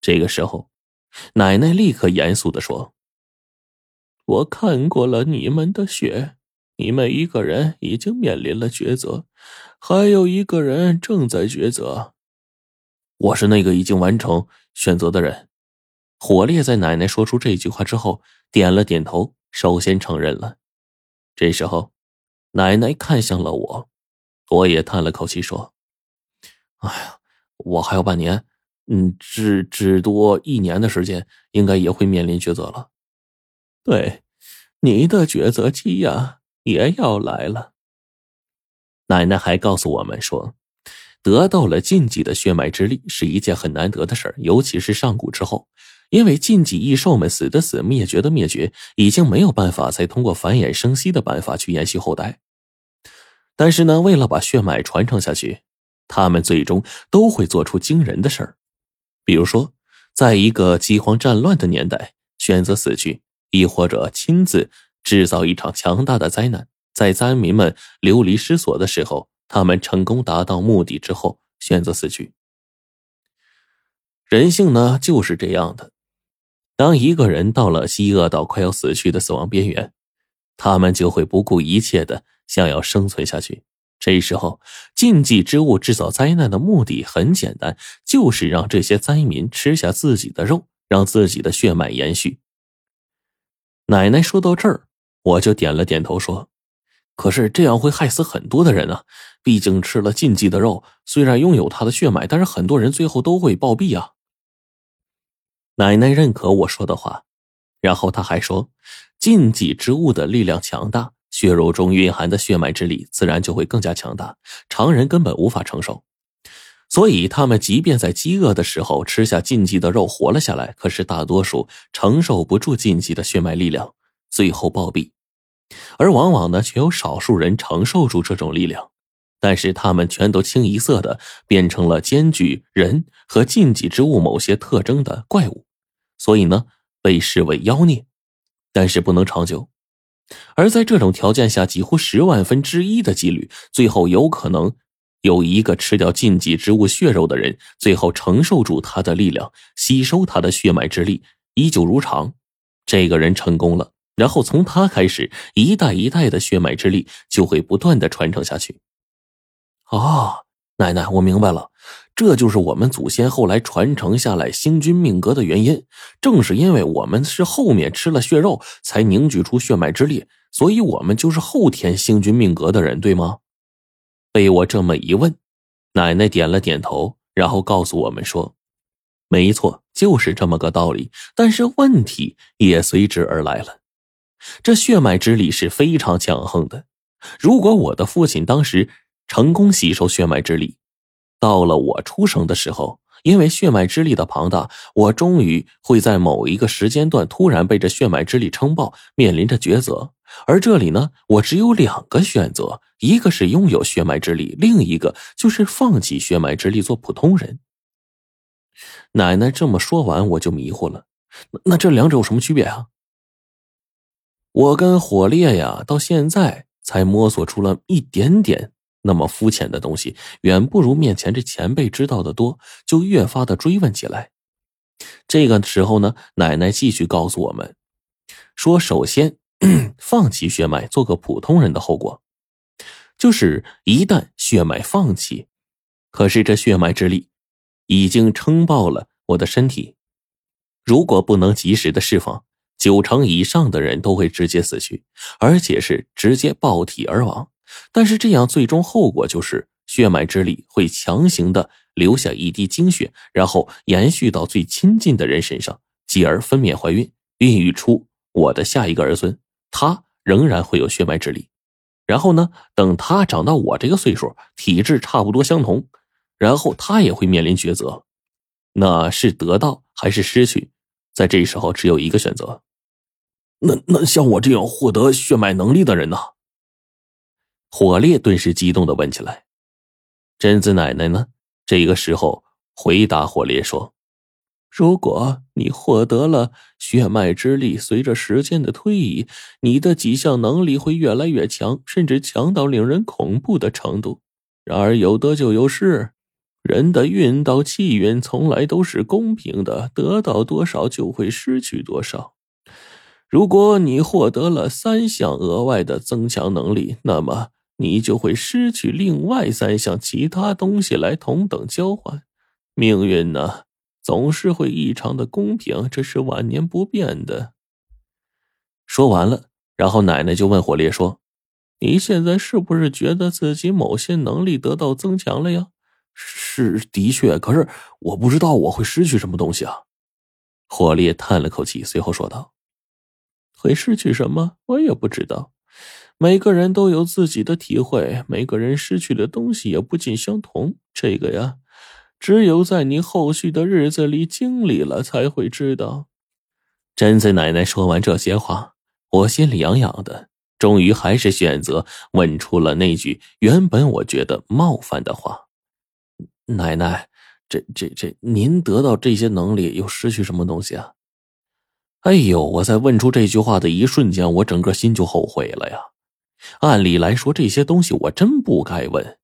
这个时候，奶奶立刻严肃的说：“我看过了你们的血，你们一个人已经面临了抉择，还有一个人正在抉择。我是那个已经完成选择的人。”火烈在奶奶说出这句话之后，点了点头，首先承认了。这时候，奶奶看向了我，我也叹了口气说：“哎呀，我还有半年。”嗯，只只多一年的时间，应该也会面临抉择了。对，你的抉择期呀也要来了。奶奶还告诉我们说，得到了禁忌的血脉之力是一件很难得的事儿，尤其是上古之后，因为禁忌异兽们死的死，灭绝的灭绝，已经没有办法再通过繁衍生息的办法去延续后代。但是呢，为了把血脉传承下去，他们最终都会做出惊人的事儿。比如说，在一个饥荒战乱的年代，选择死去，亦或者亲自制造一场强大的灾难，在灾民们流离失所的时候，他们成功达到目的之后，选择死去。人性呢，就是这样的。当一个人到了饥饿到快要死去的死亡边缘，他们就会不顾一切的想要生存下去。这时候，禁忌之物制造灾难的目的很简单，就是让这些灾民吃下自己的肉，让自己的血脉延续。奶奶说到这儿，我就点了点头说：“可是这样会害死很多的人啊！毕竟吃了禁忌的肉，虽然拥有他的血脉，但是很多人最后都会暴毙啊。”奶奶认可我说的话，然后他还说：“禁忌之物的力量强大。”血肉中蕴含的血脉之力，自然就会更加强大，常人根本无法承受。所以，他们即便在饥饿的时候吃下禁忌的肉活了下来，可是大多数承受不住禁忌的血脉力量，最后暴毙。而往往呢，却有少数人承受住这种力量，但是他们全都清一色的变成了兼具人和禁忌之物某些特征的怪物，所以呢，被视为妖孽，但是不能长久。而在这种条件下，几乎十万分之一的几率，最后有可能有一个吃掉禁忌植物血肉的人，最后承受住他的力量，吸收他的血脉之力，依旧如常。这个人成功了，然后从他开始，一代一代的血脉之力就会不断的传承下去。哦，奶奶，我明白了。这就是我们祖先后来传承下来星君命格的原因。正是因为我们是后面吃了血肉才凝聚出血脉之力，所以我们就是后天星君命格的人，对吗？被我这么一问，奶奶点了点头，然后告诉我们说：“没错，就是这么个道理。但是问题也随之而来了。这血脉之力是非常强横的。如果我的父亲当时成功吸收血脉之力，到了我出生的时候，因为血脉之力的庞大，我终于会在某一个时间段突然被这血脉之力撑爆，面临着抉择。而这里呢，我只有两个选择：一个是拥有血脉之力，另一个就是放弃血脉之力做普通人。奶奶这么说完，我就迷糊了。那这两者有什么区别啊？我跟火烈呀，到现在才摸索出了一点点。那么肤浅的东西，远不如面前这前辈知道的多，就越发的追问起来。这个时候呢，奶奶继续告诉我们说：首先，放弃血脉，做个普通人的后果，就是一旦血脉放弃，可是这血脉之力已经撑爆了我的身体，如果不能及时的释放，九成以上的人都会直接死去，而且是直接爆体而亡。但是这样最终后果就是血脉之力会强行的留下一滴精血，然后延续到最亲近的人身上，继而分娩怀孕，孕育出我的下一个儿孙。他仍然会有血脉之力，然后呢，等他长到我这个岁数，体质差不多相同，然后他也会面临抉择，那是得到还是失去？在这时候只有一个选择。那那像我这样获得血脉能力的人呢？火烈顿时激动的问起来：“贞子奶奶呢？”这个时候回答火烈说：“如果你获得了血脉之力，随着时间的推移，你的几项能力会越来越强，甚至强到令人恐怖的程度。然而有得就有失，人的运道气运从来都是公平的，得到多少就会失去多少。如果你获得了三项额外的增强能力，那么你就会失去另外三项其他东西来同等交换。命运呢，总是会异常的公平，这是万年不变的。说完了，然后奶奶就问火烈说：“你现在是不是觉得自己某些能力得到增强了呀？”是的确，可是我不知道我会失去什么东西啊。火烈叹了口气，随后说道：“会失去什么？我也不知道。每个人都有自己的体会，每个人失去的东西也不尽相同。这个呀，只有在你后续的日子里经历了，才会知道。”贞子奶奶说完这些话，我心里痒痒的，终于还是选择问出了那句原本我觉得冒犯的话。奶奶，这这这，您得到这些能力又失去什么东西啊？哎呦，我在问出这句话的一瞬间，我整个心就后悔了呀。按理来说，这些东西我真不该问，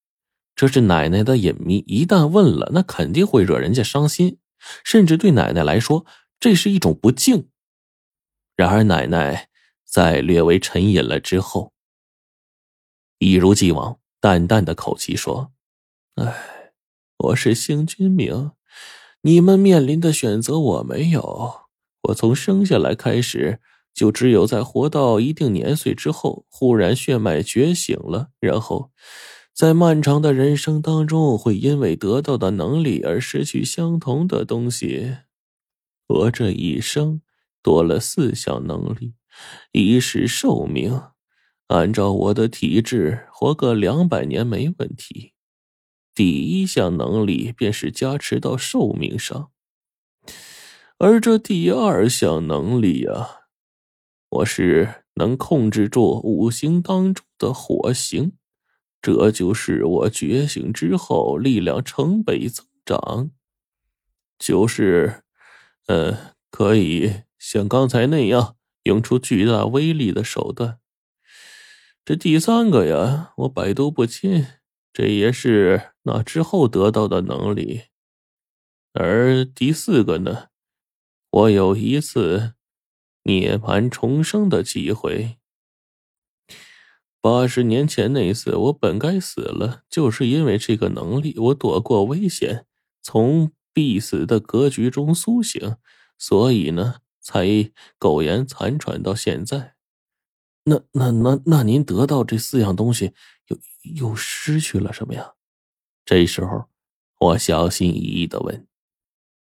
这是奶奶的隐秘，一旦问了，那肯定会惹人家伤心，甚至对奶奶来说，这是一种不敬。然而，奶奶在略微沉吟了之后，一如既往淡淡的口气说：“哎。”我是星君明，你们面临的选择我没有。我从生下来开始，就只有在活到一定年岁之后，忽然血脉觉醒了，然后在漫长的人生当中，会因为得到的能力而失去相同的东西。我这一生多了四项能力，一是寿命，按照我的体质，活个两百年没问题。第一项能力便是加持到寿命上，而这第二项能力呀，我是能控制住五行当中的火行，这就是我觉醒之后力量成倍增长，就是，呃，可以像刚才那样用出巨大威力的手段。这第三个呀，我百毒不侵。这也是那之后得到的能力，而第四个呢，我有一次涅槃重生的机会。八十年前那次，我本该死了，就是因为这个能力，我躲过危险，从必死的格局中苏醒，所以呢，才苟延残喘到现在。那那那那，您得到这四样东西？又又失去了什么呀？这时候，我小心翼翼的问。